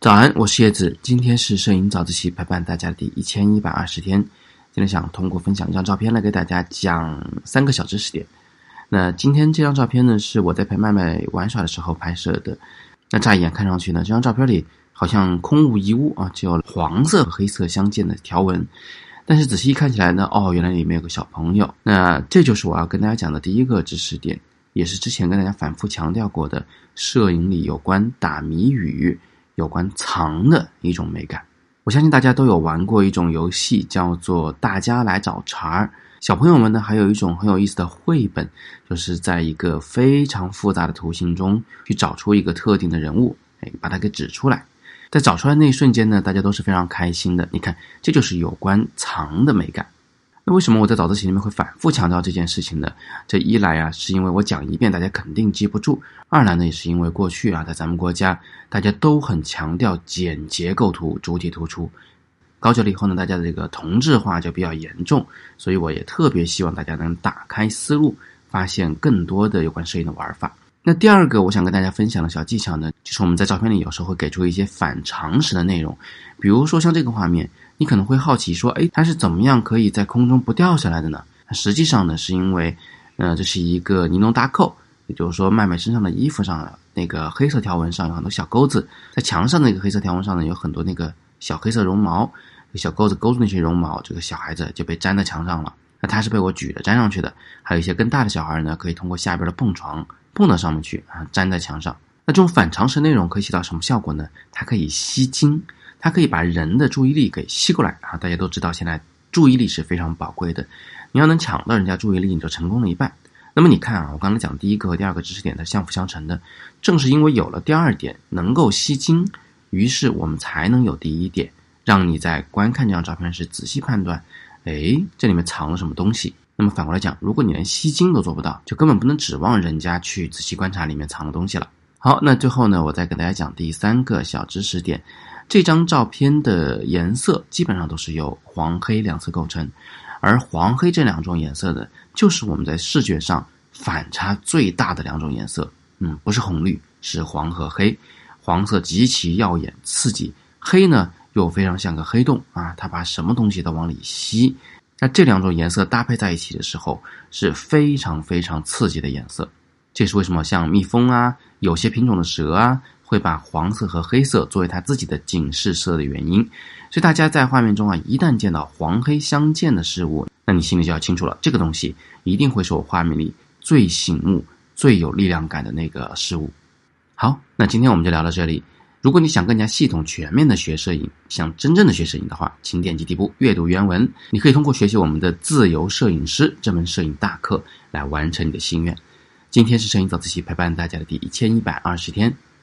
早安，我是叶子。今天是摄影早自习陪伴大家的第一千一百二十天。今天想通过分享一张照片来给大家讲三个小知识点。那今天这张照片呢，是我在陪麦麦玩耍的时候拍摄的。那乍一眼看上去呢，这张照片里好像空无一物啊，只有黄色和黑色相间的条纹。但是仔细一看起来呢，哦，原来里面有个小朋友。那这就是我要跟大家讲的第一个知识点，也是之前跟大家反复强调过的，摄影里有关打谜语。有关藏的一种美感，我相信大家都有玩过一种游戏，叫做“大家来找茬儿”。小朋友们呢，还有一种很有意思的绘本，就是在一个非常复杂的图形中去找出一个特定的人物，哎，把它给指出来。在找出来那一瞬间呢，大家都是非常开心的。你看，这就是有关藏的美感。那为什么我在早自习里面会反复强调这件事情呢？这一来啊，是因为我讲一遍大家肯定记不住；二来呢，也是因为过去啊，在咱们国家大家都很强调简洁构图、主体突出。高教了以后呢，大家的这个同质化就比较严重，所以我也特别希望大家能打开思路，发现更多的有关摄影的玩法。那第二个我想跟大家分享的小技巧呢，就是我们在照片里有时候会给出一些反常识的内容，比如说像这个画面。你可能会好奇说，哎，它是怎么样可以在空中不掉下来的呢？实际上呢，是因为，呃，这是一个尼龙搭扣，也就是说，麦麦身上的衣服上那个黑色条纹上有很多小钩子，在墙上那个黑色条纹上呢，有很多那个小黑色绒毛，小钩子勾住那些绒毛，这个小孩子就被粘在墙上了。那他是被我举着粘上去的，还有一些更大的小孩呢，可以通过下边的蹦床蹦到上面去啊，粘在墙上。那这种反常识内容可以起到什么效果呢？它可以吸睛。它可以把人的注意力给吸过来啊！大家都知道，现在注意力是非常宝贵的，你要能抢到人家注意力，你就成功了一半。那么你看啊，我刚才讲第一个和第二个知识点，它相辅相成的。正是因为有了第二点能够吸睛，于是我们才能有第一点，让你在观看这张照片时仔细判断，哎，这里面藏了什么东西。那么反过来讲，如果你连吸睛都做不到，就根本不能指望人家去仔细观察里面藏的东西了。好，那最后呢，我再给大家讲第三个小知识点。这张照片的颜色基本上都是由黄黑两色构成，而黄黑这两种颜色呢，就是我们在视觉上反差最大的两种颜色。嗯，不是红绿，是黄和黑。黄色极其耀眼刺激，黑呢又非常像个黑洞啊，它把什么东西都往里吸。那这两种颜色搭配在一起的时候，是非常非常刺激的颜色。这是为什么像蜜蜂啊，有些品种的蛇啊。会把黄色和黑色作为它自己的警示色的原因，所以大家在画面中啊，一旦见到黄黑相间的事物，那你心里就要清楚了，这个东西一定会是我画面里最醒目、最有力量感的那个事物。好，那今天我们就聊到这里。如果你想更加系统、全面的学摄影，想真正的学摄影的话，请点击底部阅读原文，你可以通过学习我们的自由摄影师这门摄影大课来完成你的心愿。今天是摄影早自习陪伴大家的第一千一百二十天。